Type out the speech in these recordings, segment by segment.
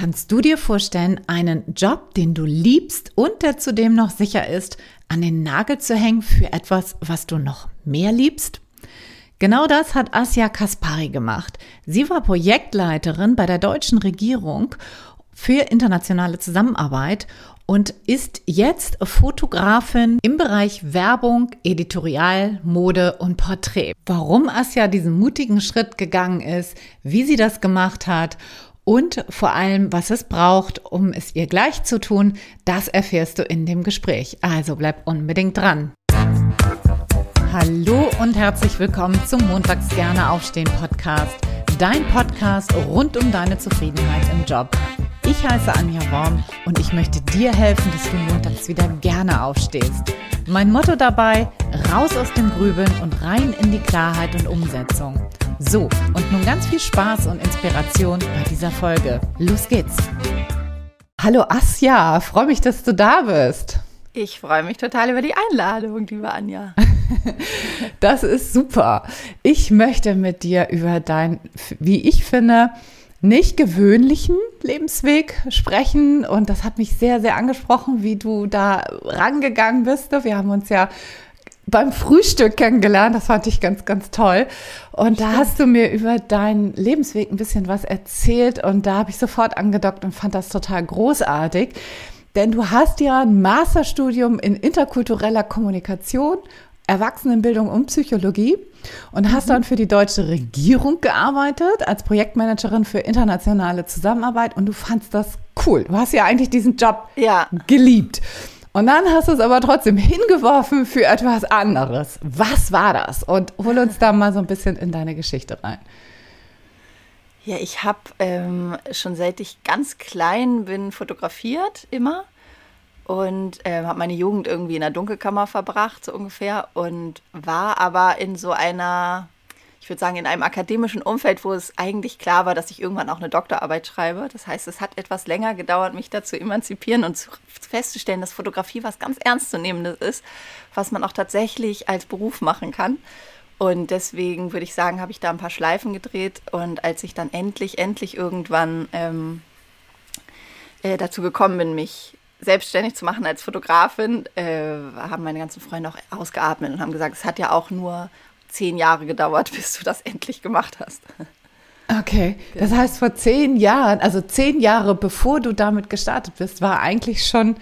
Kannst du dir vorstellen, einen Job, den du liebst und der zudem noch sicher ist, an den Nagel zu hängen für etwas, was du noch mehr liebst? Genau das hat Asja Kaspari gemacht. Sie war Projektleiterin bei der deutschen Regierung für internationale Zusammenarbeit und ist jetzt Fotografin im Bereich Werbung, Editorial, Mode und Porträt. Warum Asja diesen mutigen Schritt gegangen ist, wie sie das gemacht hat und vor allem, was es braucht, um es ihr gleich zu tun, das erfährst du in dem Gespräch. Also bleib unbedingt dran. Hallo und herzlich willkommen zum Montags gerne aufstehen Podcast. Dein Podcast rund um deine Zufriedenheit im Job. Ich heiße Anja Worm und ich möchte dir helfen, dass du montags wieder gerne aufstehst. Mein Motto dabei, raus aus dem Grübeln und rein in die Klarheit und Umsetzung. So, und nun ganz viel Spaß und Inspiration bei dieser Folge. Los geht's! Hallo Asja, freue mich, dass du da bist. Ich freue mich total über die Einladung, liebe Anja. das ist super. Ich möchte mit dir über dein, wie ich finde, nicht gewöhnlichen Lebensweg sprechen. Und das hat mich sehr, sehr angesprochen, wie du da rangegangen bist. Wir haben uns ja beim Frühstück kennengelernt. Das fand ich ganz, ganz toll. Und da hast du mir über deinen Lebensweg ein bisschen was erzählt. Und da habe ich sofort angedockt und fand das total großartig. Denn du hast ja ein Masterstudium in interkultureller Kommunikation Erwachsenenbildung und Psychologie und hast mhm. dann für die deutsche Regierung gearbeitet als Projektmanagerin für internationale Zusammenarbeit und du fandst das cool. Du hast ja eigentlich diesen Job ja. geliebt. Und dann hast du es aber trotzdem hingeworfen für etwas anderes. Was war das? Und hol uns da mal so ein bisschen in deine Geschichte rein. Ja, ich habe ähm, schon seit ich ganz klein bin fotografiert immer und äh, habe meine Jugend irgendwie in der Dunkelkammer verbracht, so ungefähr, und war aber in so einer, ich würde sagen, in einem akademischen Umfeld, wo es eigentlich klar war, dass ich irgendwann auch eine Doktorarbeit schreibe. Das heißt, es hat etwas länger gedauert, mich dazu emanzipieren und zu, festzustellen, dass Fotografie was ganz Ernstzunehmendes ist, was man auch tatsächlich als Beruf machen kann. Und deswegen würde ich sagen, habe ich da ein paar Schleifen gedreht. Und als ich dann endlich, endlich irgendwann ähm, äh, dazu gekommen bin, mich selbstständig zu machen als Fotografin, äh, haben meine ganzen Freunde auch ausgeatmet und haben gesagt, es hat ja auch nur zehn Jahre gedauert, bis du das endlich gemacht hast. Okay, das heißt vor zehn Jahren, also zehn Jahre bevor du damit gestartet bist, war eigentlich schon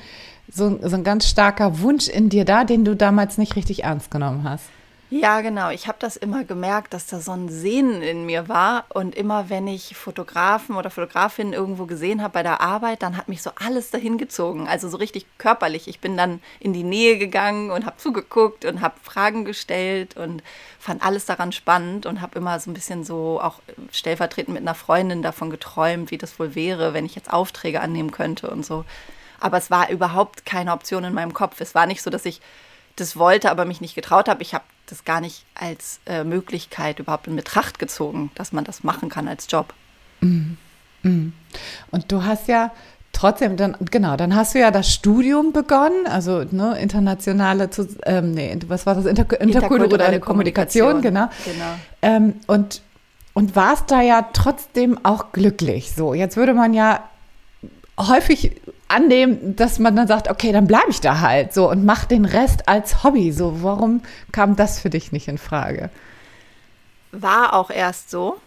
so, so ein ganz starker Wunsch in dir da, den du damals nicht richtig ernst genommen hast. Ja, genau. Ich habe das immer gemerkt, dass da so ein Sehnen in mir war. Und immer wenn ich Fotografen oder Fotografinnen irgendwo gesehen habe bei der Arbeit, dann hat mich so alles dahin gezogen. Also so richtig körperlich. Ich bin dann in die Nähe gegangen und habe zugeguckt und habe Fragen gestellt und fand alles daran spannend und habe immer so ein bisschen so auch stellvertretend mit einer Freundin davon geträumt, wie das wohl wäre, wenn ich jetzt Aufträge annehmen könnte und so. Aber es war überhaupt keine Option in meinem Kopf. Es war nicht so, dass ich das wollte, aber mich nicht getraut habe. Ich habe das gar nicht als äh, Möglichkeit überhaupt in Betracht gezogen, dass man das machen kann als Job. Mm, mm. Und du hast ja trotzdem, dann, genau, dann hast du ja das Studium begonnen, also ne, internationale, ähm, nee, was war das, Inter interkulturelle Kommunikation, Kommunikation, genau. genau. Ähm, und, und warst da ja trotzdem auch glücklich. So, jetzt würde man ja häufig annehmen, dass man dann sagt, okay, dann bleibe ich da halt so und mach den Rest als Hobby. So, warum kam das für dich nicht in Frage? War auch erst so.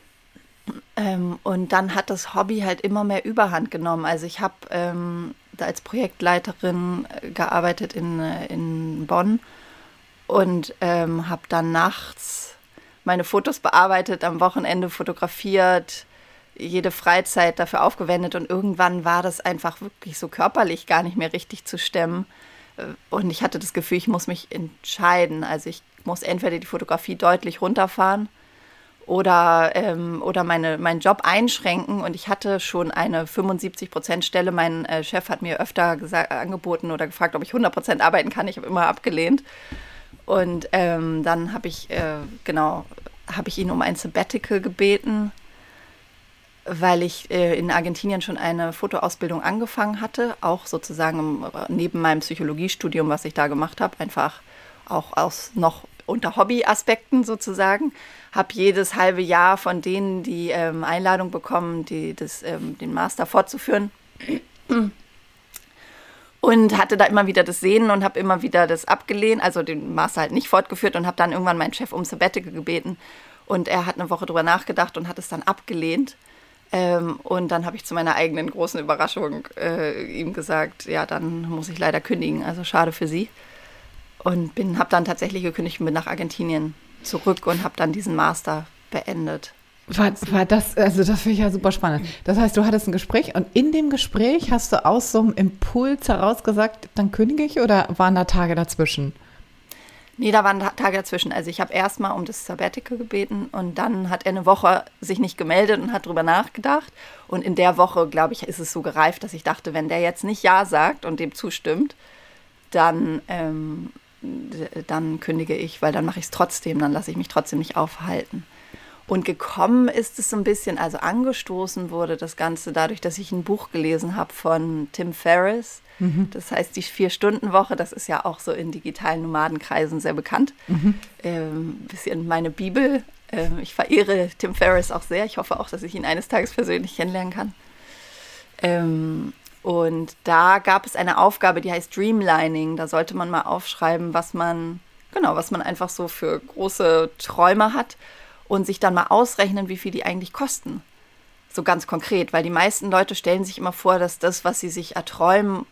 Ähm, und dann hat das Hobby halt immer mehr Überhand genommen. Also ich habe ähm, als Projektleiterin äh, gearbeitet in, äh, in Bonn und ähm, habe dann nachts meine Fotos bearbeitet, am Wochenende fotografiert, jede Freizeit dafür aufgewendet und irgendwann war das einfach wirklich so körperlich gar nicht mehr richtig zu stemmen. Äh, und ich hatte das Gefühl, ich muss mich entscheiden. Also ich muss entweder die Fotografie deutlich runterfahren oder, ähm, oder meine, meinen Job einschränken. Und ich hatte schon eine 75-Prozent-Stelle. Mein äh, Chef hat mir öfter angeboten oder gefragt, ob ich 100 Prozent arbeiten kann. Ich habe immer abgelehnt. Und ähm, dann habe ich, äh, genau, habe ich ihn um ein Sabbatical gebeten weil ich äh, in Argentinien schon eine Fotoausbildung angefangen hatte, auch sozusagen neben meinem Psychologiestudium, was ich da gemacht habe, einfach auch aus noch unter Hobbyaspekten sozusagen. Habe jedes halbe Jahr von denen die ähm, Einladung bekommen, die, das, ähm, den Master fortzuführen. Und hatte da immer wieder das Sehen und habe immer wieder das abgelehnt, also den Master halt nicht fortgeführt und habe dann irgendwann meinen Chef um Sabbatical gebeten. Und er hat eine Woche drüber nachgedacht und hat es dann abgelehnt. Ähm, und dann habe ich zu meiner eigenen großen Überraschung äh, ihm gesagt, ja, dann muss ich leider kündigen. Also schade für Sie. Und bin, habe dann tatsächlich gekündigt und bin nach Argentinien zurück und habe dann diesen Master beendet. War, war das, also das finde ich ja super spannend. Das heißt, du hattest ein Gespräch und in dem Gespräch hast du aus so einem Impuls heraus gesagt, dann kündige ich oder waren da Tage dazwischen? Nee, da waren Tage dazwischen. Also ich habe erstmal um das Sabbatical gebeten und dann hat er eine Woche sich nicht gemeldet und hat drüber nachgedacht. Und in der Woche, glaube ich, ist es so gereift, dass ich dachte, wenn der jetzt nicht Ja sagt und dem zustimmt, dann, ähm, dann kündige ich, weil dann mache ich es trotzdem, dann lasse ich mich trotzdem nicht aufhalten. Und gekommen ist es so ein bisschen, also angestoßen wurde das Ganze dadurch, dass ich ein Buch gelesen habe von Tim Ferriss Mhm. Das heißt, die Vier-Stunden-Woche, das ist ja auch so in digitalen Nomadenkreisen sehr bekannt. Mhm. Ähm, bisschen meine Bibel. Ähm, ich verehre Tim Ferriss auch sehr. Ich hoffe auch, dass ich ihn eines Tages persönlich kennenlernen kann. Ähm, und da gab es eine Aufgabe, die heißt Dreamlining. Da sollte man mal aufschreiben, was man, genau, was man einfach so für große Träume hat und sich dann mal ausrechnen, wie viel die eigentlich kosten. So ganz konkret, weil die meisten Leute stellen sich immer vor, dass das, was sie sich erträumen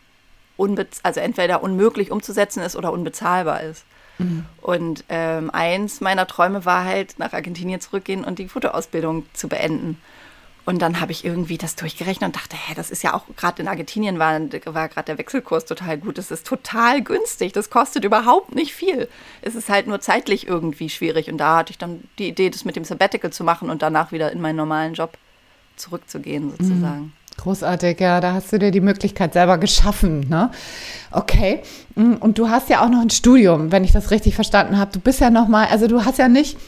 also entweder unmöglich umzusetzen ist oder unbezahlbar ist. Mhm. Und ähm, eins meiner Träume war halt, nach Argentinien zurückgehen und die Fotoausbildung zu beenden. Und dann habe ich irgendwie das durchgerechnet und dachte, hä, das ist ja auch gerade in Argentinien war, war gerade der Wechselkurs total gut. Das ist total günstig. Das kostet überhaupt nicht viel. Es ist halt nur zeitlich irgendwie schwierig. Und da hatte ich dann die Idee, das mit dem Sabbatical zu machen und danach wieder in meinen normalen Job zurückzugehen, sozusagen. Mhm. Großartig, ja, da hast du dir die Möglichkeit selber geschaffen, ne? Okay. Mm, und du hast ja auch noch ein Studium, wenn ich das richtig verstanden habe. Du bist ja noch mal, also du hast ja nicht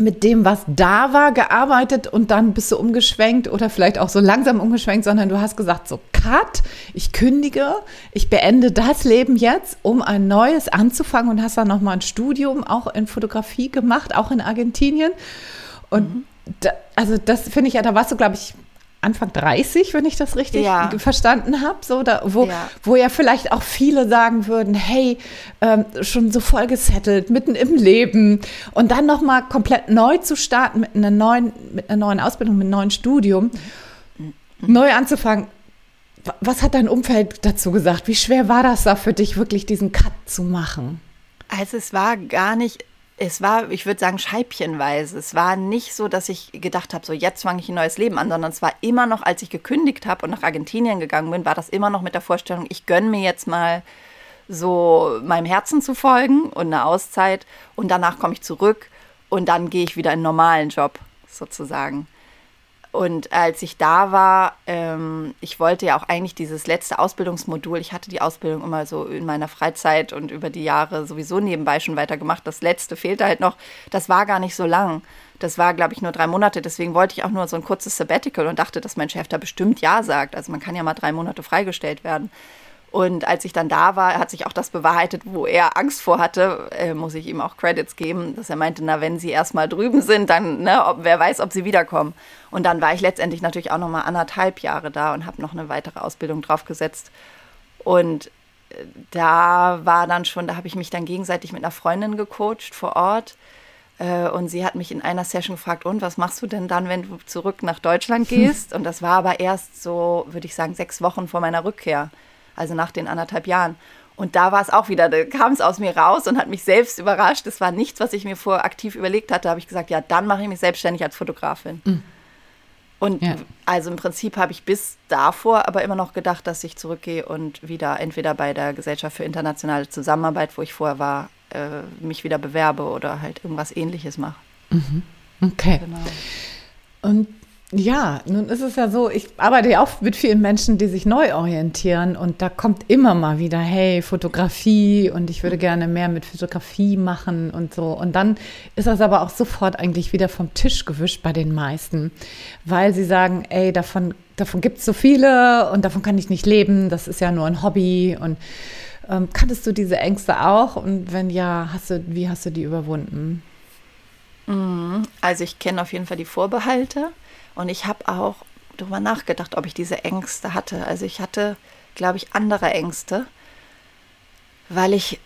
mit dem, was da war, gearbeitet und dann bist du umgeschwenkt oder vielleicht auch so langsam umgeschwenkt, sondern du hast gesagt, so cut, ich kündige, ich beende das Leben jetzt, um ein neues anzufangen und hast dann noch mal ein Studium auch in Fotografie gemacht, auch in Argentinien. Und mhm. da, also das finde ich ja, da warst du, glaube ich, Anfang 30, wenn ich das richtig ja. verstanden habe, so da, wo, ja. wo ja vielleicht auch viele sagen würden, hey, ähm, schon so voll gesettelt, mitten im Leben und dann noch mal komplett neu zu starten mit einer neuen, mit einer neuen Ausbildung, mit einem neuen Studium, mhm. neu anzufangen. Was hat dein Umfeld dazu gesagt? Wie schwer war das da für dich, wirklich diesen Cut zu machen? Also es war gar nicht es war, ich würde sagen, scheibchenweise. Es war nicht so, dass ich gedacht habe, so jetzt fange ich ein neues Leben an, sondern es war immer noch, als ich gekündigt habe und nach Argentinien gegangen bin, war das immer noch mit der Vorstellung, ich gönne mir jetzt mal so meinem Herzen zu folgen und eine Auszeit und danach komme ich zurück und dann gehe ich wieder in einen normalen Job sozusagen. Und als ich da war, ähm, ich wollte ja auch eigentlich dieses letzte Ausbildungsmodul, ich hatte die Ausbildung immer so in meiner Freizeit und über die Jahre sowieso nebenbei schon weitergemacht. Das letzte fehlte halt noch, das war gar nicht so lang. Das war, glaube ich, nur drei Monate. Deswegen wollte ich auch nur so ein kurzes Sabbatical und dachte, dass mein Chef da bestimmt Ja sagt. Also man kann ja mal drei Monate freigestellt werden. Und als ich dann da war, hat sich auch das bewahrheitet, wo er Angst vor hatte, äh, muss ich ihm auch Credits geben, dass er meinte, na, wenn sie erstmal drüben sind, dann, ne, ob, wer weiß, ob sie wiederkommen. Und dann war ich letztendlich natürlich auch noch mal anderthalb Jahre da und habe noch eine weitere Ausbildung draufgesetzt. Und äh, da war dann schon, da habe ich mich dann gegenseitig mit einer Freundin gecoacht vor Ort. Äh, und sie hat mich in einer Session gefragt, und was machst du denn dann, wenn du zurück nach Deutschland gehst? Und das war aber erst so, würde ich sagen, sechs Wochen vor meiner Rückkehr also nach den anderthalb Jahren. Und da war es auch wieder, da kam es aus mir raus und hat mich selbst überrascht. Das war nichts, was ich mir vorher aktiv überlegt hatte. Da habe ich gesagt, ja, dann mache ich mich selbstständig als Fotografin. Mhm. Und ja. also im Prinzip habe ich bis davor aber immer noch gedacht, dass ich zurückgehe und wieder entweder bei der Gesellschaft für internationale Zusammenarbeit, wo ich vorher war, äh, mich wieder bewerbe oder halt irgendwas ähnliches mache. Mhm. Okay. Genau. Und ja, nun ist es ja so, ich arbeite ja auch mit vielen Menschen, die sich neu orientieren und da kommt immer mal wieder, hey, Fotografie und ich würde gerne mehr mit Fotografie machen und so. Und dann ist das aber auch sofort eigentlich wieder vom Tisch gewischt bei den meisten, weil sie sagen, ey, davon, davon gibt es so viele und davon kann ich nicht leben, das ist ja nur ein Hobby und Ähm, kanntest du diese Ängste auch? Und wenn ja, hast du, wie hast du die überwunden? Mhm. Also ich kenne auf jeden Fall die Vorbehalte und ich habe auch darüber nachgedacht, ob ich diese Ängste hatte. Also ich hatte, glaube ich, andere Ängste, weil ich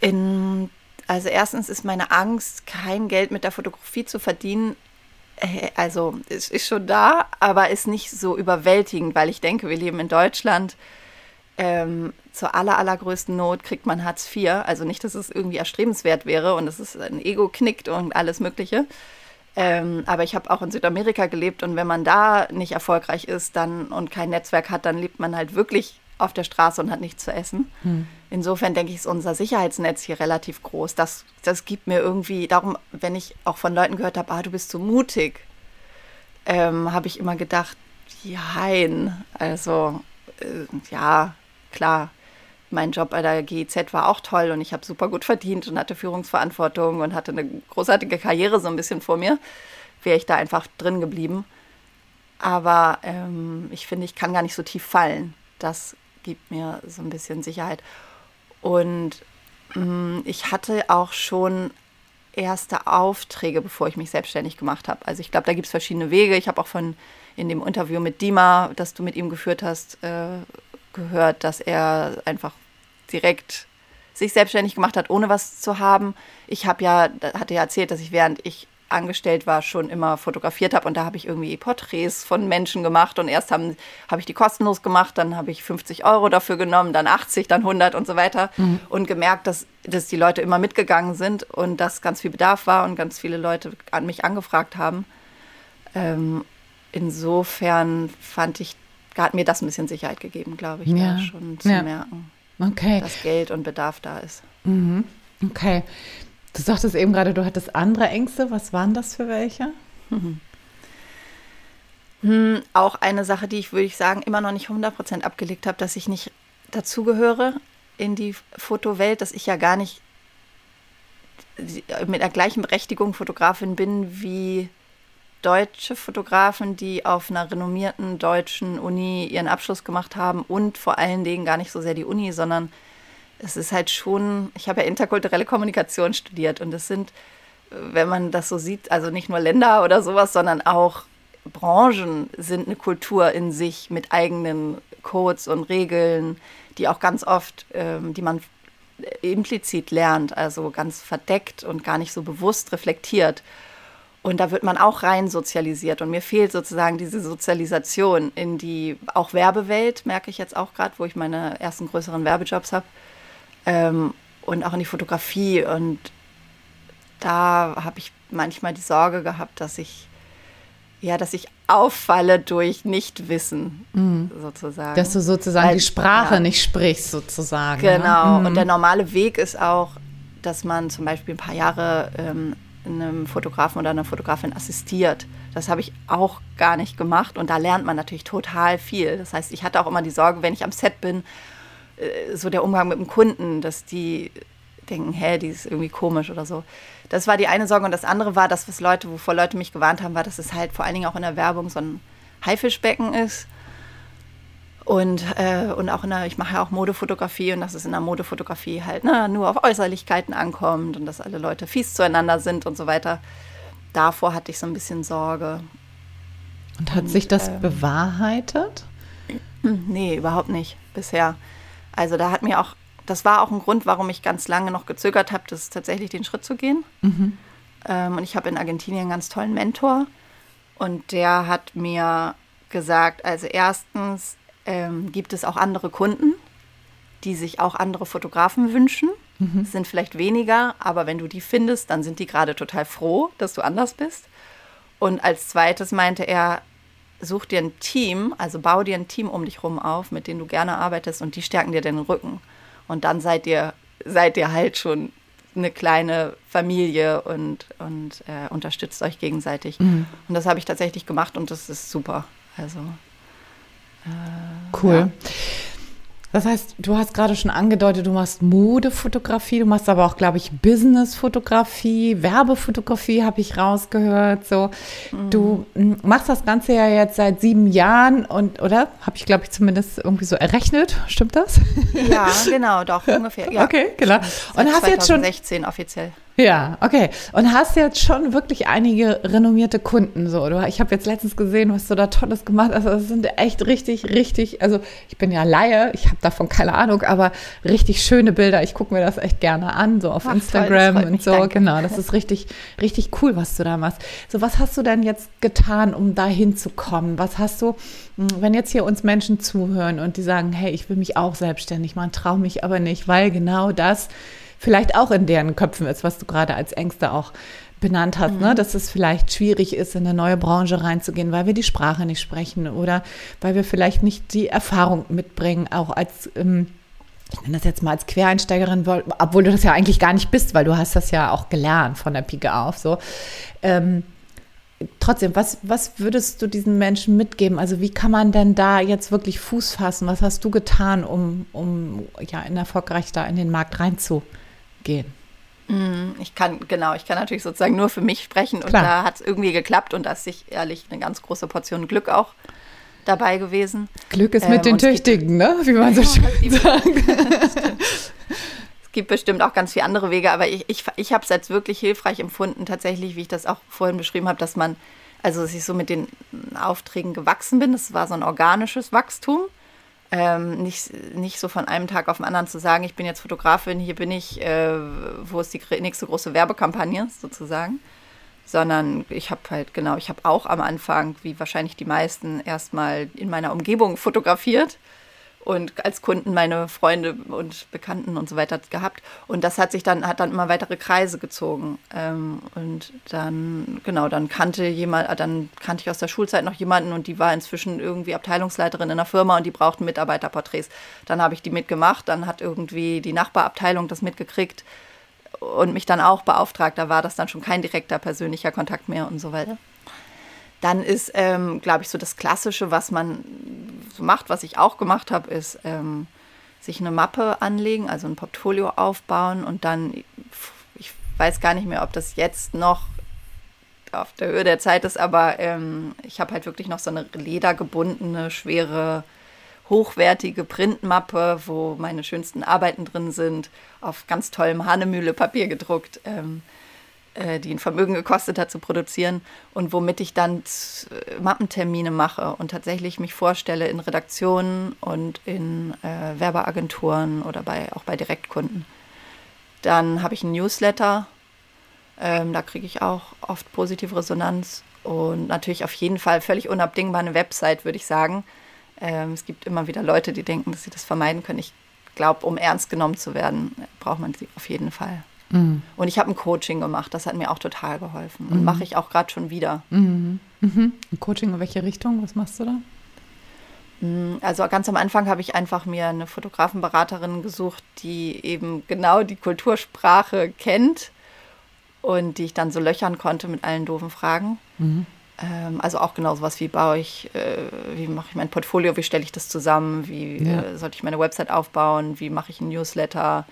in, also erstens ist meine Angst, kein Geld mit der Fotografie zu verdienen, äh, also es ist schon da, aber ist nicht so überwältigend, weil ich denke, wir leben in Deutschland. Ähm, zur aller, allergrößten Not kriegt man Hartz IV. Also nicht, dass es irgendwie erstrebenswert wäre und dass es ein Ego knickt und alles Mögliche. Ähm, aber ich habe auch in Südamerika gelebt und wenn man da nicht erfolgreich ist dann und kein Netzwerk hat, dann lebt man halt wirklich auf der Straße und hat nichts zu essen. Hm. Insofern denke ich, ist unser Sicherheitsnetz hier relativ groß. Das, das gibt mir irgendwie, darum, wenn ich auch von Leuten gehört habe, ah, du bist so mutig, ähm, habe ich immer gedacht, jein, also äh, ja, klar, mein Job bei der GIZ war auch toll und ich habe super gut verdient und hatte Führungsverantwortung und hatte eine großartige Karriere so ein bisschen vor mir. Wäre ich da einfach drin geblieben. Aber ähm, ich finde, ich kann gar nicht so tief fallen. Das gibt mir so ein bisschen Sicherheit. Und ähm, ich hatte auch schon erste Aufträge, bevor ich mich selbstständig gemacht habe. Also ich glaube, da gibt es verschiedene Wege. Ich habe auch von in dem Interview mit Dima, das du mit ihm geführt hast, äh, gehört, dass er einfach direkt sich selbstständig gemacht hat, ohne was zu haben. Ich habe ja, hatte ja erzählt, dass ich während ich angestellt war, schon immer fotografiert habe und da habe ich irgendwie Porträts von Menschen gemacht und erst habe hab ich die kostenlos gemacht, dann habe ich 50 Euro dafür genommen, dann 80, dann 100 und so weiter mhm. und gemerkt, dass, dass die Leute immer mitgegangen sind und dass ganz viel Bedarf war und ganz viele Leute an mich angefragt haben. Ähm, insofern fand ich, hat mir das ein bisschen Sicherheit gegeben, glaube ich, ja. da schon zu ja. merken, okay. dass Geld und Bedarf da ist. Mhm. Okay. Du sagtest eben gerade, du hattest andere Ängste. Was waren das für welche? Mhm. Hm, auch eine Sache, die ich, würde ich sagen, immer noch nicht 100% abgelegt habe, dass ich nicht dazugehöre in die Fotowelt, dass ich ja gar nicht mit der gleichen Berechtigung Fotografin bin wie deutsche Fotografen, die auf einer renommierten deutschen Uni ihren Abschluss gemacht haben und vor allen Dingen gar nicht so sehr die Uni, sondern es ist halt schon, ich habe ja interkulturelle Kommunikation studiert und es sind, wenn man das so sieht, also nicht nur Länder oder sowas, sondern auch Branchen sind eine Kultur in sich mit eigenen Codes und Regeln, die auch ganz oft, ähm, die man implizit lernt, also ganz verdeckt und gar nicht so bewusst reflektiert. Und da wird man auch rein sozialisiert. Und mir fehlt sozusagen diese Sozialisation in die auch Werbewelt, merke ich jetzt auch gerade, wo ich meine ersten größeren Werbejobs habe. Ähm, und auch in die Fotografie. Und da habe ich manchmal die Sorge gehabt, dass ich ja, dass ich auffalle durch Nichtwissen mhm. sozusagen. Dass du sozusagen Weil, die Sprache ja. nicht sprichst sozusagen. Ne? Genau. Ne? Mhm. Und der normale Weg ist auch, dass man zum Beispiel ein paar Jahre ähm, einem Fotografen oder einer Fotografin assistiert. Das habe ich auch gar nicht gemacht und da lernt man natürlich total viel. Das heißt, ich hatte auch immer die Sorge, wenn ich am Set bin, äh, so der Umgang mit dem Kunden, dass die denken, hä, die ist irgendwie komisch oder so. Das war die eine Sorge und das andere war, dass was Leute, wovor Leute mich gewarnt haben, war, dass es halt vor allen Dingen auch in der Werbung so ein Haifischbecken ist. Und, äh, und auch in der, ich mache ja auch Modefotografie und dass es in der Modefotografie halt ne, nur auf Äußerlichkeiten ankommt und dass alle Leute fies zueinander sind und so weiter. Davor hatte ich so ein bisschen Sorge. Und hat und, sich das äh, bewahrheitet? Nee, überhaupt nicht bisher. Also da hat mir auch, das war auch ein Grund, warum ich ganz lange noch gezögert habe, das tatsächlich den Schritt zu gehen. Mhm. Ähm, und ich habe in Argentinien einen ganz tollen Mentor und der hat mir gesagt, also erstens, ähm, gibt es auch andere Kunden, die sich auch andere Fotografen wünschen. Mhm. Es sind vielleicht weniger, aber wenn du die findest, dann sind die gerade total froh, dass du anders bist. Und als zweites meinte er, such dir ein Team, also bau dir ein Team um dich rum auf, mit denen du gerne arbeitest und die stärken dir den Rücken. Und dann seid ihr, seid ihr halt schon eine kleine Familie und, und äh, unterstützt euch gegenseitig. Mhm. Und das habe ich tatsächlich gemacht und das ist super. Also cool. Ja. Das heißt, du hast gerade schon angedeutet, du machst Modefotografie, du machst aber auch, glaube ich, Businessfotografie, Werbefotografie, habe ich rausgehört. So, mhm. du hm, machst das Ganze ja jetzt seit sieben Jahren und, oder? Habe ich, glaube ich, zumindest irgendwie so errechnet. Stimmt das? Ja, genau, doch, ungefähr. Ja. Okay, genau. Und hast jetzt schon 2016 offiziell. Ja, okay. Und hast jetzt schon wirklich einige renommierte Kunden so. Du, ich habe jetzt letztens gesehen, was du da Tolles gemacht hast. Also das sind echt richtig, richtig, also ich bin ja Laie, ich habe davon keine Ahnung, aber richtig schöne Bilder. Ich gucke mir das echt gerne an, so auf Ach, Instagram toll, und so. Danke. Genau, das ist richtig, richtig cool, was du da machst. So, was hast du denn jetzt getan, um da hinzukommen? Was hast du, hm, wenn jetzt hier uns Menschen zuhören und die sagen, hey, ich will mich auch selbstständig machen, traue mich aber nicht, weil genau das vielleicht auch in deren Köpfen ist, was du gerade als Ängste auch benannt hast, ne? mhm. ne? dass es vielleicht schwierig ist, in eine neue Branche reinzugehen, weil wir die Sprache nicht sprechen oder weil wir vielleicht nicht die Erfahrung mitbringen, auch als ähm, ich nenne das jetzt mal als Quereinsteigerin, obwohl du das ja eigentlich gar nicht bist, weil du hast das ja auch gelernt von der Pike auf. So. Ähm, trotzdem, was, was würdest du diesen Menschen mitgeben? Also wie kann man denn da jetzt wirklich Fuß fassen? Was hast du getan, um, um ja, in erfolgreich da in den Markt reinzukommen? Gehen. Mm, ich kann, genau, ich kann natürlich sozusagen nur für mich sprechen und Klar. da hat es irgendwie geklappt und da ist sich ehrlich eine ganz große Portion Glück auch dabei gewesen. Glück ist ähm, mit den Tüchtigen, ne? Wie man so ja, schön sagt. es gibt bestimmt auch ganz viele andere Wege, aber ich, ich, ich habe es als wirklich hilfreich empfunden, tatsächlich, wie ich das auch vorhin beschrieben habe, dass man, also dass ich so mit den Aufträgen gewachsen bin. Das war so ein organisches Wachstum ähm, nicht, nicht so von einem Tag auf den anderen zu sagen, ich bin jetzt Fotografin, hier bin ich, äh, wo ist die nächste große Werbekampagne sozusagen, sondern ich habe halt, genau, ich habe auch am Anfang, wie wahrscheinlich die meisten, erstmal in meiner Umgebung fotografiert und als Kunden meine Freunde und Bekannten und so weiter gehabt. Und das hat sich dann, hat dann immer weitere Kreise gezogen. Ähm, und dann, genau, dann kannte jemand, dann kannte ich aus der Schulzeit noch jemanden und die war inzwischen irgendwie Abteilungsleiterin in einer Firma und die brauchten Mitarbeiterporträts. Dann habe ich die mitgemacht, dann hat irgendwie die Nachbarabteilung das mitgekriegt und mich dann auch beauftragt. Da war das dann schon kein direkter persönlicher Kontakt mehr und so weiter. Dann ist, ähm, glaube ich, so das Klassische, was man so macht, was ich auch gemacht habe, ist ähm, sich eine Mappe anlegen, also ein Portfolio aufbauen und dann, ich weiß gar nicht mehr, ob das jetzt noch auf der Höhe der Zeit ist, aber ähm, ich habe halt wirklich noch so eine ledergebundene, schwere, hochwertige Printmappe, wo meine schönsten Arbeiten drin sind, auf ganz tollem Hanemühle-Papier gedruckt. Ähm, äh, die ein Vermögen gekostet hat zu produzieren und womit ich dann Mappentermine mache und tatsächlich mich vorstelle in Redaktionen und in äh, Werbeagenturen oder bei, auch bei Direktkunden. Dann habe ich einen Newsletter, ähm, da kriege ich auch oft positive Resonanz und natürlich auf jeden Fall völlig unabdingbar eine Website, würde ich sagen. Ähm, es gibt immer wieder Leute, die denken, dass sie das vermeiden können. Ich glaube, um ernst genommen zu werden, braucht man sie auf jeden Fall. Mhm. Und ich habe ein Coaching gemacht, das hat mir auch total geholfen und mhm. mache ich auch gerade schon wieder. Mhm. mhm. Ein Coaching in welche Richtung? Was machst du da? Mm, also ganz am Anfang habe ich einfach mir eine Fotografenberaterin gesucht, die eben genau die Kultursprache kennt und die ich dann so löchern konnte mit allen doofen Fragen. Mhm. Ähm, also auch genau sowas wie baue ich, äh, wie mache ich mein Portfolio, wie stelle ich das zusammen, wie ja. äh, sollte ich meine Website aufbauen, wie mache ich ein Newsletter,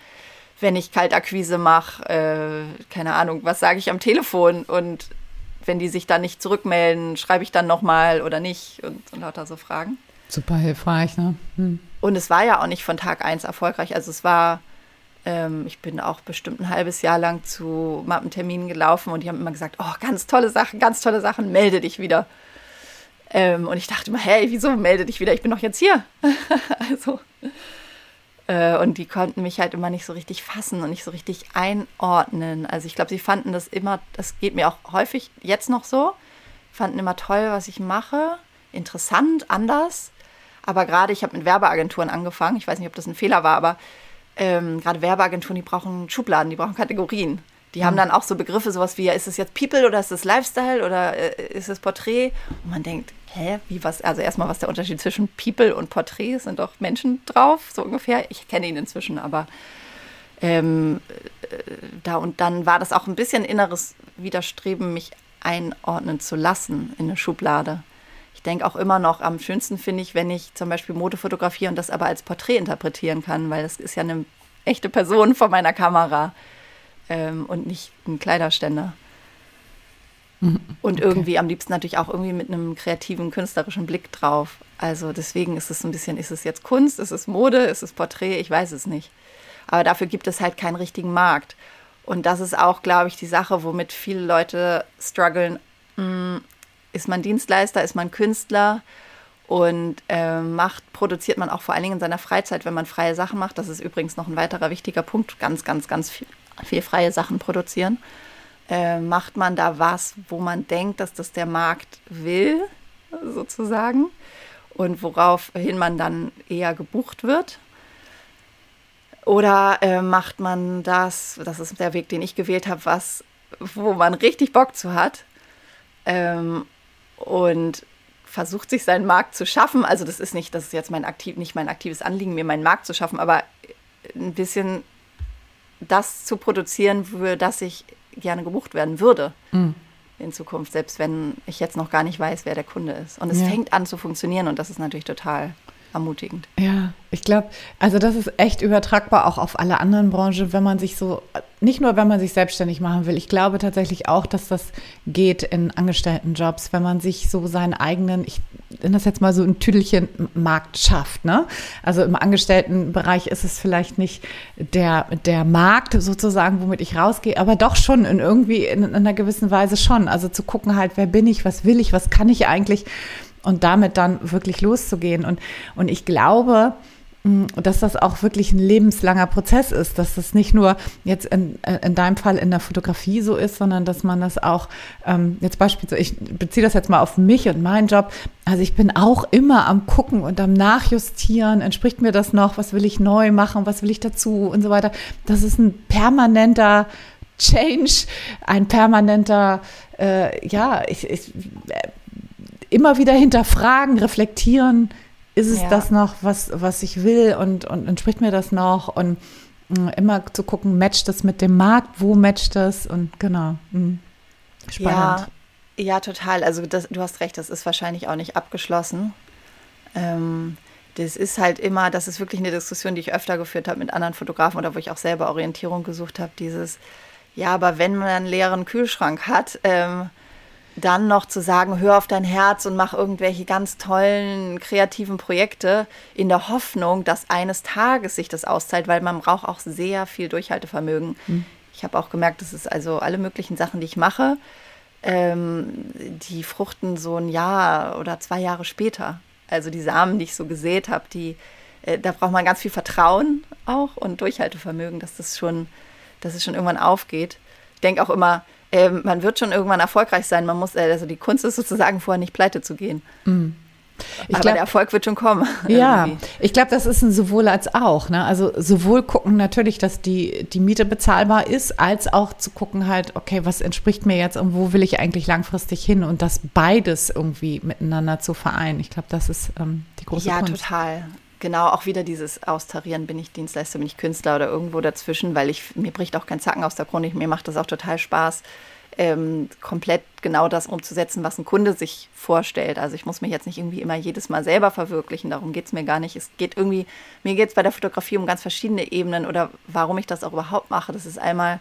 wenn ich Kaltakquise mache, äh, keine Ahnung, was sage ich am Telefon und wenn die sich dann nicht zurückmelden, schreibe ich dann nochmal oder nicht und, und lauter so Fragen. Super hilfreich, ne? Hm. Und es war ja auch nicht von Tag eins erfolgreich. Also es war, ähm, ich bin auch bestimmt ein halbes Jahr lang zu Mappenterminen gelaufen und die haben immer gesagt, oh, ganz tolle Sachen, ganz tolle Sachen, melde dich wieder. Ähm, und ich dachte immer, hey, wieso melde dich wieder? Ich bin doch jetzt hier. also und die konnten mich halt immer nicht so richtig fassen und nicht so richtig einordnen. Also ich glaube, sie fanden das immer, das geht mir auch häufig jetzt noch so, fanden immer toll, was ich mache, interessant, anders. Aber gerade, ich habe mit Werbeagenturen angefangen, ich weiß nicht, ob das ein Fehler war, aber ähm, gerade Werbeagenturen, die brauchen Schubladen, die brauchen Kategorien. Die haben dann auch so Begriffe, sowas wie, ist es jetzt People oder ist es Lifestyle oder äh, ist es Porträt? Und man denkt, hä, wie was? Also erstmal, was der Unterschied zwischen People und Porträt? Sind doch Menschen drauf, so ungefähr. Ich kenne ihn inzwischen, aber ähm, äh, da und dann war das auch ein bisschen inneres Widerstreben, mich einordnen zu lassen in eine Schublade. ich denke auch immer noch, am schönsten finde ich, wenn ich zum Beispiel Mode fotografiere und das aber als Porträt interpretieren kann, weil das ist ja eine echte Person vor meiner Kamera ähm, und nicht ein Kleiderständer. Mhm. Und okay. irgendwie am liebsten natürlich auch irgendwie mit einem kreativen, künstlerischen Blick drauf. Also deswegen ist es ein bisschen, ist es jetzt Kunst, ist es Mode, ist es Porträt, ich weiß es nicht. Aber dafür gibt es halt keinen richtigen Markt. Und das ist auch, glaube ich, die Sache, womit viele Leute strugglen. Mm, ist man Dienstleister, ist man Künstler und äh, macht, produziert man auch vor allen Dingen in seiner Freizeit, wenn man freie Sachen macht. Das ist übrigens noch ein weiterer wichtiger Punkt. Ganz, ganz, ganz viel, viel freie Sachen produzieren. Äh, macht man da was, wo man denkt, dass das der Markt will, sozusagen, und woraufhin man dann eher gebucht wird? Oder äh, macht man das, das ist der Weg, den ich gewählt habe, was, wo man richtig Bock zu hat ähm, und versucht sich seinen Markt zu schaffen. Also das ist nicht, das ist jetzt mein aktiv, nicht mein aktives Anliegen, mir meinen Markt zu schaffen, aber ein bisschen das zu produzieren, für das ich gerne gebucht werden würde mhm. in Zukunft, selbst wenn ich jetzt noch gar nicht weiß, wer der Kunde ist. Und es ja. fängt an zu funktionieren und das ist natürlich total ermutigend. Ja, ich glaube, also das ist echt übertragbar auch auf alle anderen Branchen, wenn man sich so, nicht nur wenn man sich selbstständig machen will, ich glaube tatsächlich auch, dass das geht in Angestelltenjobs, wenn man sich so seinen eigenen, ich nenne das jetzt mal so ein Tüdelchen Markt schafft. Ne? Also im Angestelltenbereich ist es vielleicht nicht der, der Markt sozusagen, womit ich rausgehe, aber doch schon in irgendwie in, in einer gewissen Weise schon. Also zu gucken halt, wer bin ich, was will ich, was kann ich eigentlich und damit dann wirklich loszugehen. Und, und ich glaube, mm, dass das auch wirklich ein lebenslanger Prozess ist, dass das nicht nur jetzt in, in deinem Fall in der Fotografie so ist, sondern dass man das auch, ähm, jetzt beispielsweise, ich beziehe das jetzt mal auf mich und meinen Job, also ich bin auch immer am Gucken und am Nachjustieren, entspricht mir das noch, was will ich neu machen, was will ich dazu? Und so weiter. Das ist ein permanenter Change, ein permanenter, äh, ja, ich, ich immer wieder hinterfragen, reflektieren, ist es ja. das noch, was, was ich will und, und entspricht mir das noch und mh, mm, immer zu gucken, matcht das mit dem Markt, wo matcht das und genau. Mh. Mm, spannend. Ja, ja, total. Also das, du hast recht, das ist wahrscheinlich auch nicht abgeschlossen. Ähm, das ist halt immer, das ist wirklich eine Diskussion, die ich öfter geführt habe mit anderen Fotografen oder wo ich auch selber Orientierung gesucht habe, dieses, ja, aber wenn man einen leeren Kühlschrank hat, ähm, dann noch zu sagen, hör auf dein Herz und mach irgendwelche ganz tollen kreativen Projekte in der Hoffnung, dass eines Tages sich das auszahlt, weil man braucht auch sehr viel Durchhaltevermögen. Mhm. Ich habe auch gemerkt, dass es also alle möglichen Sachen, die ich mache, ähm, die fruchten so ein Jahr oder zwei Jahre später. Also die Samen, die ich so gesät habe, die, äh, da braucht man ganz viel Vertrauen auch und Durchhaltevermögen, dass das schon, dass es schon irgendwann aufgeht. Ich denke auch immer, äh, man wird schon irgendwann erfolgreich sein. Man muss, äh, also die Kunst ist sozusagen vorher nicht pleite zu gehen. Mhm. Ich Aber glaub, der Erfolg wird schon kommen. Ja, irgendwie. ich glaube, das ist ein sowohl als auch. Ne? Also sowohl gucken natürlich, dass die, die Miete bezahlbar ist, als auch zu gucken halt, okay, was entspricht mir jetzt und wo will ich eigentlich langfristig hin und das beides irgendwie miteinander zu vereinen. Ich glaube, das ist ähm, die große ja, Kunst. Ja, total. Genau, auch wieder dieses Austarieren, bin ich Dienstleister, bin ich Künstler oder irgendwo dazwischen, weil ich, mir bricht auch kein Zacken aus der Chronik, mir macht das auch total Spaß, ähm, komplett genau das umzusetzen, was ein Kunde sich vorstellt. Also ich muss mich jetzt nicht irgendwie immer jedes Mal selber verwirklichen, darum geht es mir gar nicht. Es geht irgendwie, mir geht es bei der Fotografie um ganz verschiedene Ebenen oder warum ich das auch überhaupt mache. Das ist einmal,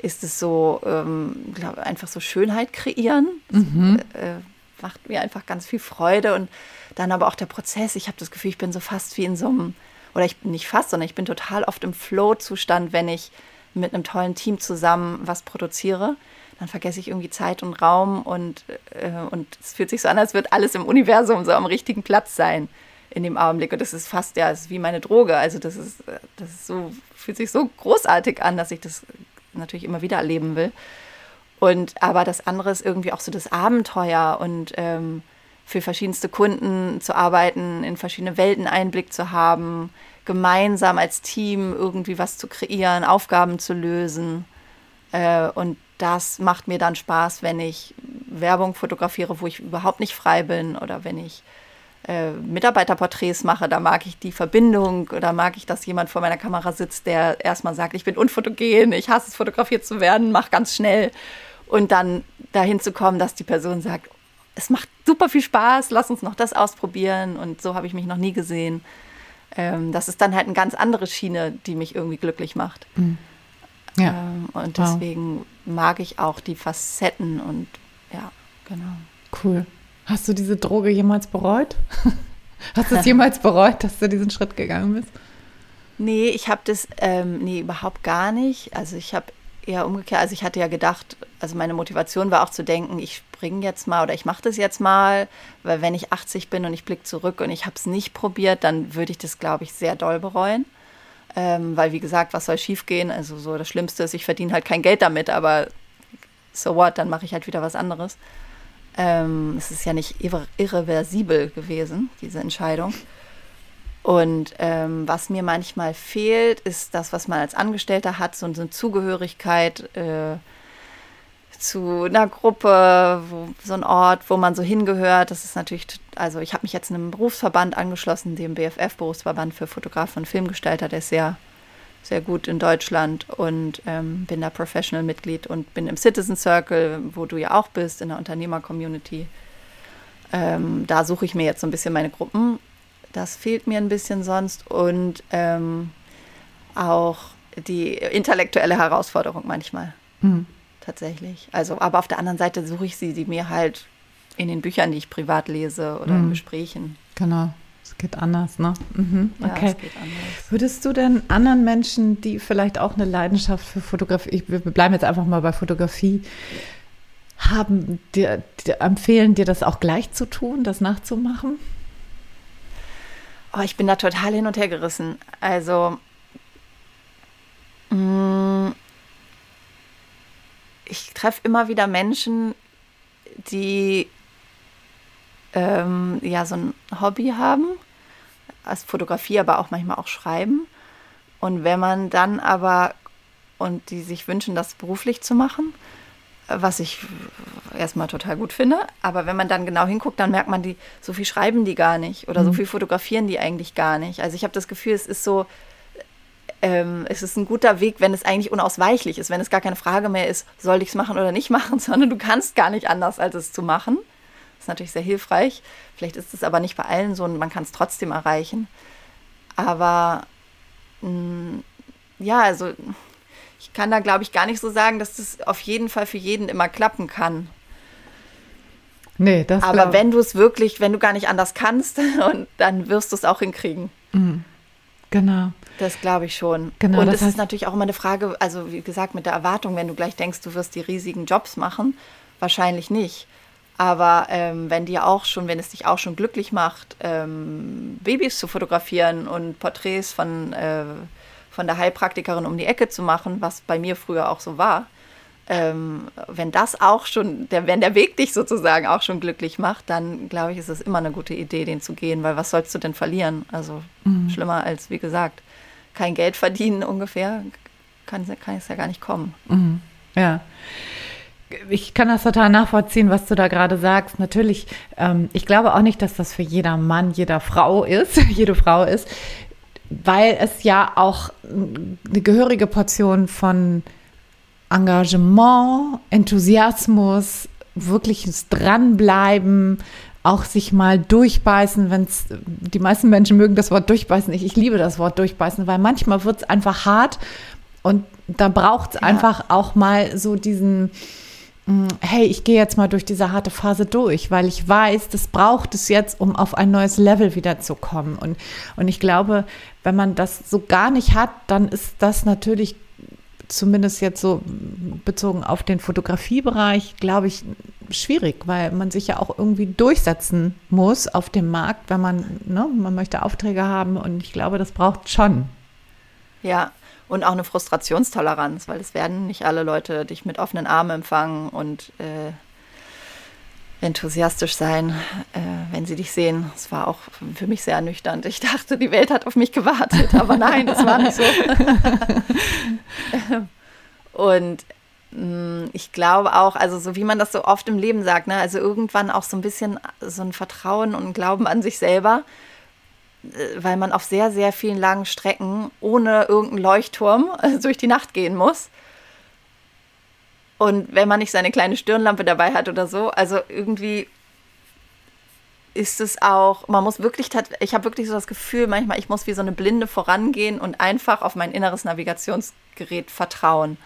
ist es so, ähm, glaub, einfach so Schönheit kreieren. Mhm. Das, äh, macht mir einfach ganz viel Freude und dann aber auch der Prozess. Ich habe das Gefühl, ich bin so fast wie in so einem, oder ich bin nicht fast, sondern ich bin total oft im Flow-Zustand, wenn ich mit einem tollen Team zusammen was produziere dann vergesse ich irgendwie Zeit und Raum und, äh, und es fühlt sich so an, als würde alles im Universum so am richtigen Platz sein in dem Augenblick. Und das ist fast, ja, ist wie meine Droge. Also das ist, das ist so, fühlt sich so großartig an, dass ich das natürlich immer wieder erleben will. Und aber das andere ist irgendwie auch so das Abenteuer und ähm, für verschiedenste Kunden zu arbeiten, in verschiedene Welten Einblick zu haben, gemeinsam als Team irgendwie was zu kreieren, Aufgaben zu lösen. Äh, und das macht mir dann Spaß, wenn ich Werbung fotografiere, wo ich überhaupt nicht frei bin oder wenn ich äh, Mitarbeiterporträts mache, da mag ich die Verbindung oder mag ich, dass jemand vor meiner Kamera sitzt, der erstmal sagt, ich bin unfotogen, ich hasse es, fotografiert zu werden, mach ganz schnell und dann dahin zu kommen, dass die Person sagt, es macht super viel Spaß, lass uns noch das ausprobieren und so habe ich mich noch nie gesehen. Ähm, das ist dann halt eine ganz andere Schiene, die mich irgendwie glücklich macht. Mhm. Ja. Ähm, und deswegen wow. mag ich auch die Facetten und ja, genau. Cool. Hast du diese Droge jemals bereut? Hast du es jemals bereut, dass du diesen Schritt gegangen bist? Nee, ich habe das, ähm, nee, überhaupt gar nicht. Also ich habe eher umgekehrt, also ich hatte ja gedacht, also meine Motivation war auch zu denken, ich springe jetzt mal oder ich mache das jetzt mal, weil wenn ich 80 bin und ich blicke zurück und ich habe es nicht probiert, dann würde ich das, glaube ich, sehr doll bereuen. Ähm, weil, wie gesagt, was soll schiefgehen? Also so das Schlimmste ist, ich verdiene halt kein Geld damit, aber so what, dann mache ich halt wieder was anderes. Ähm, es ist ja nicht irre irreversibel gewesen, diese Entscheidung. Und ähm, was mir manchmal fehlt, ist das, was man als Angestellter hat, so, so eine Zugehörigkeit äh, zu einer Gruppe, wo, so ein Ort, wo man so hingehört. Das ist natürlich, also ich habe mich jetzt einem Berufsverband angeschlossen, dem BFF, Berufsverband für Fotografen und Filmgestalter, der ist sehr, sehr gut in Deutschland und ähm, bin da Professional-Mitglied und bin im Citizen Circle, wo du ja auch bist, in der Unternehmer-Community. Ähm, da suche ich mir jetzt so ein bisschen meine Gruppen das fehlt mir ein bisschen sonst. Und ähm, auch die intellektuelle Herausforderung manchmal. Mhm. Tatsächlich. Also, aber auf der anderen Seite suche ich sie, die mir halt in den Büchern, die ich privat lese oder mhm. in Gesprächen. Genau. Es geht anders, ne? Mhm. Okay. Ja, anders. Würdest du denn anderen Menschen, die vielleicht auch eine Leidenschaft für Fotografie, wir bleiben jetzt einfach mal bei Fotografie, haben, dir, dir empfehlen, dir das auch gleich zu tun, das nachzumachen? Oh, ich bin da total hin und her gerissen. Also, mh, mm, ich treffe immer wieder Menschen, die ähm, ja so ein Hobby haben, als Fotografie, aber auch manchmal auch Schreiben. Und wenn man dann aber und die sich wünschen, das beruflich zu machen, was ich erstmal total gut finde. Aber wenn man dann genau hinguckt, dann merkt man, die, so viel schreiben die gar nicht oder mhm. so viel fotografieren die eigentlich gar nicht. Also ich habe das Gefühl, es ist so, ähm, es ist ein guter Weg, wenn es eigentlich unausweichlich ist, wenn es gar keine Frage mehr ist, soll ich es machen oder nicht machen, sondern du kannst gar nicht anders, als es zu machen. Das ist natürlich sehr hilfreich. Vielleicht ist es aber nicht bei allen so und man kann es trotzdem erreichen. Aber mh, mm, ja, also ich kann da, glaube ich, gar nicht so sagen, dass das auf jeden Fall für jeden immer klappen kann. Nee, das Aber wenn du es wirklich, wenn du gar nicht anders kannst, und dann wirst du es auch hinkriegen. Mhm. Genau. Das glaube ich schon. Genau, und es ist natürlich auch immer eine Frage, also wie gesagt, mit der Erwartung, wenn du gleich denkst, du wirst die riesigen Jobs machen, wahrscheinlich nicht. Aber ähm, wenn dir auch schon, wenn es dich auch schon glücklich macht, ähm, Babys zu fotografieren und Porträts von äh, von der Heilpraktikerin um die Ecke zu machen, was bei mir früher auch so war, ähm, wenn das auch schon, der, wenn der Weg dich sozusagen auch schon glücklich macht, dann glaube ich, ist es immer eine gute Idee, den zu gehen, weil was sollst du denn verlieren? Also mhm. schlimmer als, wie gesagt, kein Geld verdienen ungefähr, kann, kann es ja gar nicht kommen. Mhm. Ja ich kann das total nachvollziehen, was du da gerade sagst. Natürlich, ähm, ich glaube auch nicht, dass das für jeder Mann, jeder Frau ist, jede Frau ist weil es ja auch eine gehörige Portion von Engagement, Enthusiasmus, wirkliches Dranbleiben, auch sich mal durchbeißen, wenn es, die meisten Menschen mögen das Wort durchbeißen. Ich, ich liebe das Wort durchbeißen, weil manchmal wird es einfach hart und da braucht es ja. einfach auch mal so diesen, Mm, hey, ich gehe jetzt mal durch diese harte Phase durch, weil ich weiß, das braucht es jetzt, um auf ein neues Level wiederzukommen. Und, und ich glaube, wenn man das so gar nicht hat, dann ist das natürlich zumindest jetzt so bezogen auf den Fotografiebereich, glaube ich, schwierig, weil man sich ja auch irgendwie durchsetzen muss auf dem Markt, wenn man, ne, man möchte Aufträge haben und ich glaube, das braucht schon. Ja, und auch eine Frustrationstoleranz, weil es werden nicht alle Leute dich mit offenen Armen empfangen und äh, enthusiastisch sein, äh, wenn sie dich sehen. Es war auch für mich sehr ernüchternd. Ich dachte, die Welt hat auf mich gewartet, aber nein, das war nicht so. und ich glaube auch, also so wie man das so oft im Leben sagt, ne, also irgendwann auch so ein bisschen so ein Vertrauen und Glauben an sich selber äh, weil man auf sehr, sehr vielen langen Strecken ohne irgendeinen Leuchtturm äh, durch die Nacht gehen muss. Und wenn man nicht seine kleine Stirnlampe dabei hat oder so, also irgendwie ist es auch, man muss wirklich, ich habe wirklich so das Gefühl, manchmal, ich muss wie so eine Blinde vorangehen und einfach auf mein inneres Navigationsgerät vertrauen.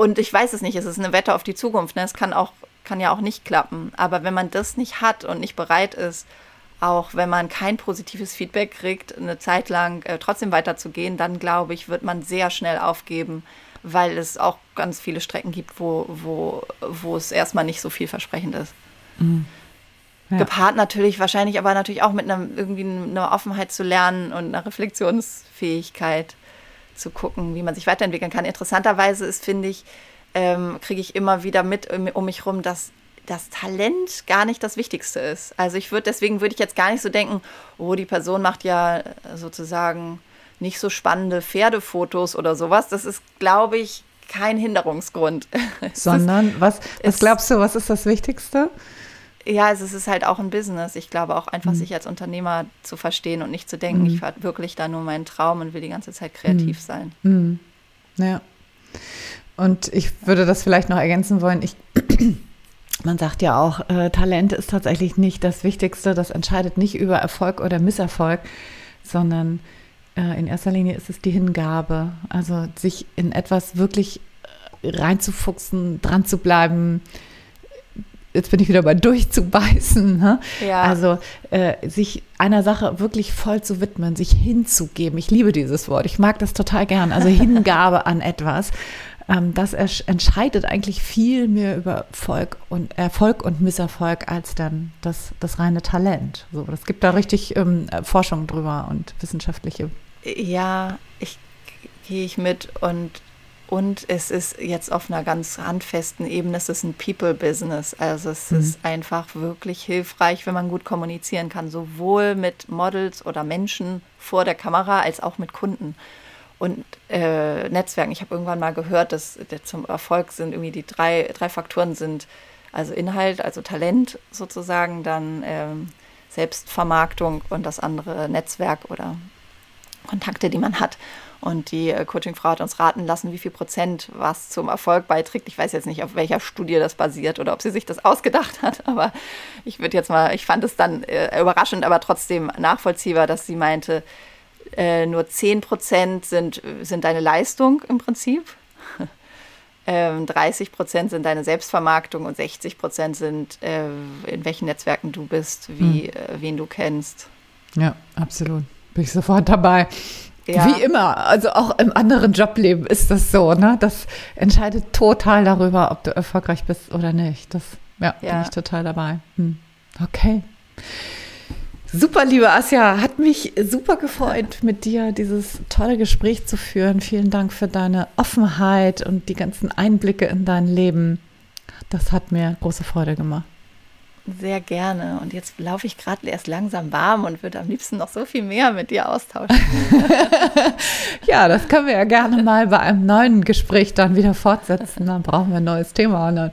Und ich weiß es nicht, es ist eine Wette auf die Zukunft. Ne? Es kann, auch, kann ja auch nicht klappen. Aber wenn man das nicht hat und nicht bereit ist, auch wenn man kein positives Feedback kriegt, eine Zeit lang äh, trotzdem weiterzugehen, dann glaube ich, wird man sehr schnell aufgeben, weil es auch ganz viele Strecken gibt, wo, wo, wo es erstmal nicht so vielversprechend ist. Mhm. Ja. Gepaart natürlich, wahrscheinlich aber natürlich auch mit einer irgendwie einer Offenheit zu lernen und einer Reflexionsfähigkeit zu gucken, wie man sich weiterentwickeln kann. Interessanterweise ist, finde ich, ähm, kriege ich immer wieder mit um, um mich rum, dass das Talent gar nicht das Wichtigste ist. Also ich würde, deswegen würde ich jetzt gar nicht so denken, oh, die Person macht ja sozusagen nicht so spannende Pferdefotos oder sowas. Das ist, glaube ich, kein Hinderungsgrund. Sondern, was, was glaubst du, was ist das Wichtigste? Ja, also es ist halt auch ein Business. Ich glaube auch einfach, mhm. sich als Unternehmer zu verstehen und nicht zu denken, mhm. ich habe wirklich da nur meinen Traum und will die ganze Zeit kreativ mhm. sein. Mhm. Ja. Und ich würde das vielleicht noch ergänzen wollen. Ich, man sagt ja auch, äh, Talent ist tatsächlich nicht das Wichtigste. Das entscheidet nicht über Erfolg oder Misserfolg, sondern äh, in erster Linie ist es die Hingabe. Also sich in etwas wirklich äh, reinzufuchsen, dran zu bleiben, jetzt bin ich wieder bei durchzubeißen. Ne? Ja. Also äh, sich einer Sache wirklich voll zu widmen, sich hinzugeben. Ich liebe dieses Wort. Ich mag das total gern. Also Hingabe an etwas. Ähm, das entscheidet eigentlich viel mehr über Erfolg und, Erfolg und Misserfolg als dann das, das reine Talent. So, das gibt da richtig ähm, Forschung drüber und wissenschaftliche. Ja, ich gehe ich mit und und es ist jetzt auf einer ganz handfesten Ebene, es ist ein People-Business. Also es mhm. ist einfach wirklich hilfreich, wenn man gut kommunizieren kann, sowohl mit Models oder Menschen vor der Kamera als auch mit Kunden. Und äh, Netzwerken, ich habe irgendwann mal gehört, dass zum Erfolg sind irgendwie die drei, drei Faktoren sind, also Inhalt, also Talent sozusagen, dann ähm, Selbstvermarktung und das andere Netzwerk oder Kontakte, die man hat. Und die äh, Coaching-Frau hat uns raten lassen, wie viel Prozent was zum Erfolg beiträgt. Ich weiß jetzt nicht, auf welcher Studie das basiert oder ob sie sich das ausgedacht hat, aber ich würde jetzt mal, ich fand es dann äh, überraschend, aber trotzdem nachvollziehbar, dass sie meinte, äh, nur 10 Prozent sind, sind deine Leistung im Prinzip. 30 ähm, Prozent sind deine Selbstvermarktung und 60 Prozent sind, äh, in welchen Netzwerken du bist, wie, hm. wen du kennst. Ja, absolut. Bin ich sofort dabei. Ja. Wie immer, also auch im anderen Jobleben ist das so, ne? Das entscheidet total darüber, ob du erfolgreich bist oder nicht. Das, ja, ja. bin ich total dabei. Hm. Okay. Super, liebe Asja, hat mich super gefreut, mit dir dieses tolle Gespräch zu führen. Vielen Dank für deine Offenheit und die ganzen Einblicke in dein Leben. Das hat mir große Freude gemacht. Sehr gerne. Und jetzt laufe ich gerade erst langsam warm und würde am liebsten noch so viel mehr mit dir austauschen. ja, das können wir ja gerne mal bei einem neuen Gespräch dann wieder fortsetzen. Dann brauchen wir ein neues Thema und dann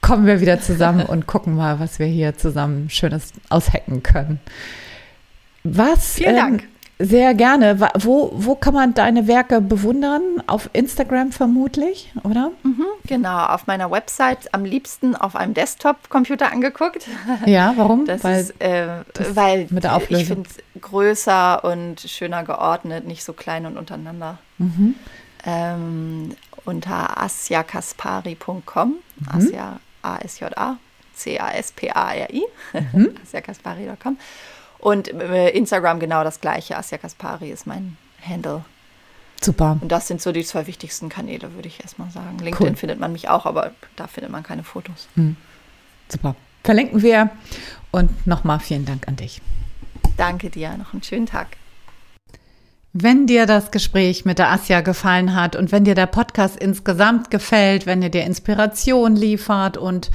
kommen wir wieder zusammen und gucken mal, was wir hier zusammen Schönes aushacken können. Was? Vielen Dank. Ähm, sehr gerne. Wo, wo kann man deine Werke bewundern? Auf Instagram vermutlich, oder? Mhm, genau, auf meiner Website am liebsten auf einem Desktop-Computer angeguckt. Ja, warum? Das weil ist, äh, weil mit der Auflösung. ich finde es größer und schöner geordnet, nicht so klein und untereinander. Mhm. Ähm, unter asjakaspari.com, mhm. Asja, A-S-J-A, C-A-S-P-A-R-I, mhm. asjakaspari.com. Und äh, Instagram genau das gleiche. Asia Kaspari ist mein Handle. Super. Und das sind so die zwei wichtigsten Kanäle, würde ich erstmal sagen. LinkedIn cool. findet man mich auch, aber da findet man keine Fotos. Mhm. Super. Verlinken wir. Und nochmal vielen Dank an dich. Danke dir. Noch einen schönen Tag. Wenn dir das Gespräch mit der Asja gefallen hat und wenn dir der Podcast insgesamt gefällt, wenn er dir Inspiration liefert und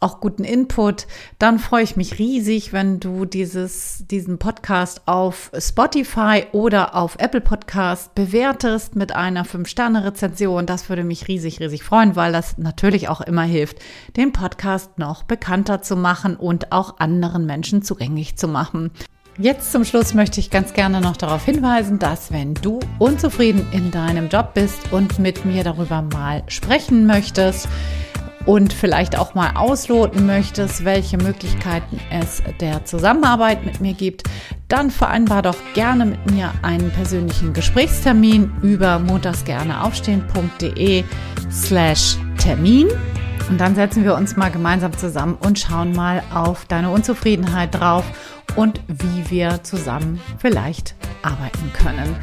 auch guten Input, dann freue ich mich riesig, wenn du dieses, diesen Podcast auf Spotify oder auf Apple Podcast bewertest mit einer 5-Sterne-Rezension. Das würde mich riesig, riesig freuen, weil das natürlich auch immer hilft, den Podcast noch bekannter zu machen und auch anderen Menschen zugänglich zu machen. Jetzt zum Schluss möchte ich ganz gerne noch darauf hinweisen, dass wenn du unzufrieden in deinem Job bist und mit mir darüber mal sprechen möchtest, und vielleicht auch mal ausloten möchtest, welche Möglichkeiten es der Zusammenarbeit mit mir gibt, dann vereinbar doch gerne mit mir einen persönlichen Gesprächstermin über montagsgerneaufstehen.de slash Termin. Und dann setzen wir uns mal gemeinsam zusammen und schauen mal auf deine Unzufriedenheit drauf und wie wir zusammen vielleicht arbeiten können.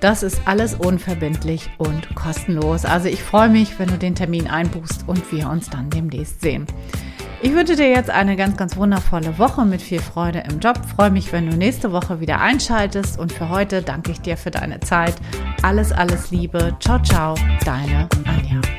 Das ist alles unverbindlich und kostenlos. Also ich freue mich, wenn du den Termin einbuchst und wir uns dann demnächst sehen. Ich wünsche dir jetzt eine ganz, ganz wundervolle Woche mit viel Freude im Job. Freue mich, wenn du nächste Woche wieder einschaltest. Und für heute danke ich dir für deine Zeit. Alles, alles Liebe. Ciao, ciao. Deine Anja.